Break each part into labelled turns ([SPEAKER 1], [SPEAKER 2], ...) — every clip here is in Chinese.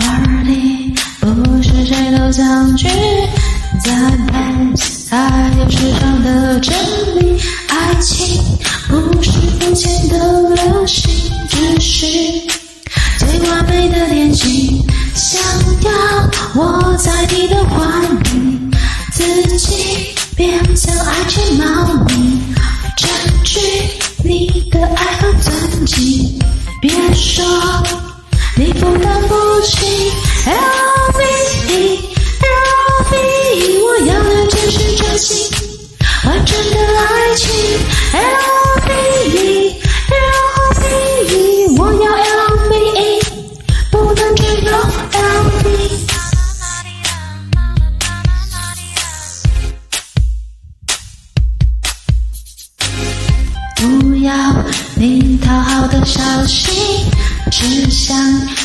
[SPEAKER 1] Party 不是谁都想去，在派对有市场的真理。爱情不是肤浅的流行，只是最完美的恋情。想要我在你的怀里。变成爱情猫咪，占据你的爱和尊敬。别说你负担不起。不要你讨好的小息，只想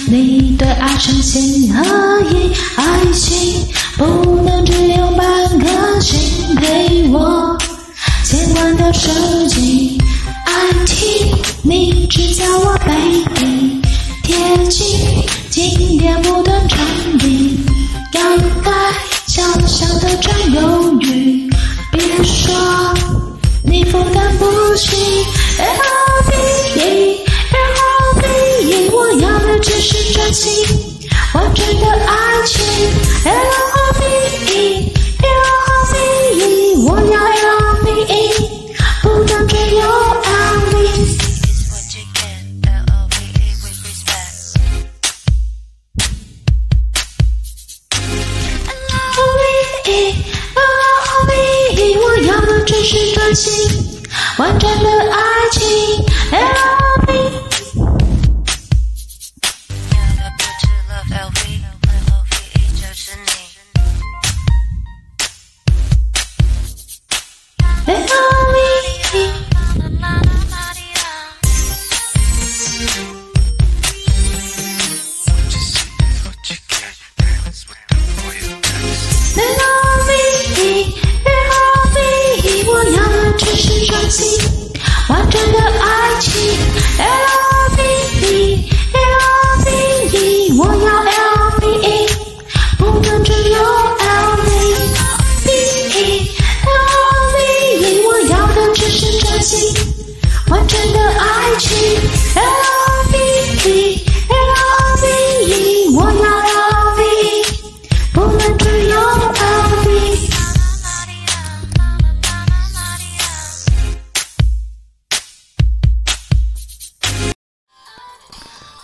[SPEAKER 1] 你对爱称心合一。爱情不能只有半颗心，陪我千万条手机。爱情你只叫我 baby，天近经典不断传递，当代小小的占有。只是专心，完整的爱情。L O V E L O V E 我要 L O V E，不能只有 L V E。L 专心，完整的爱。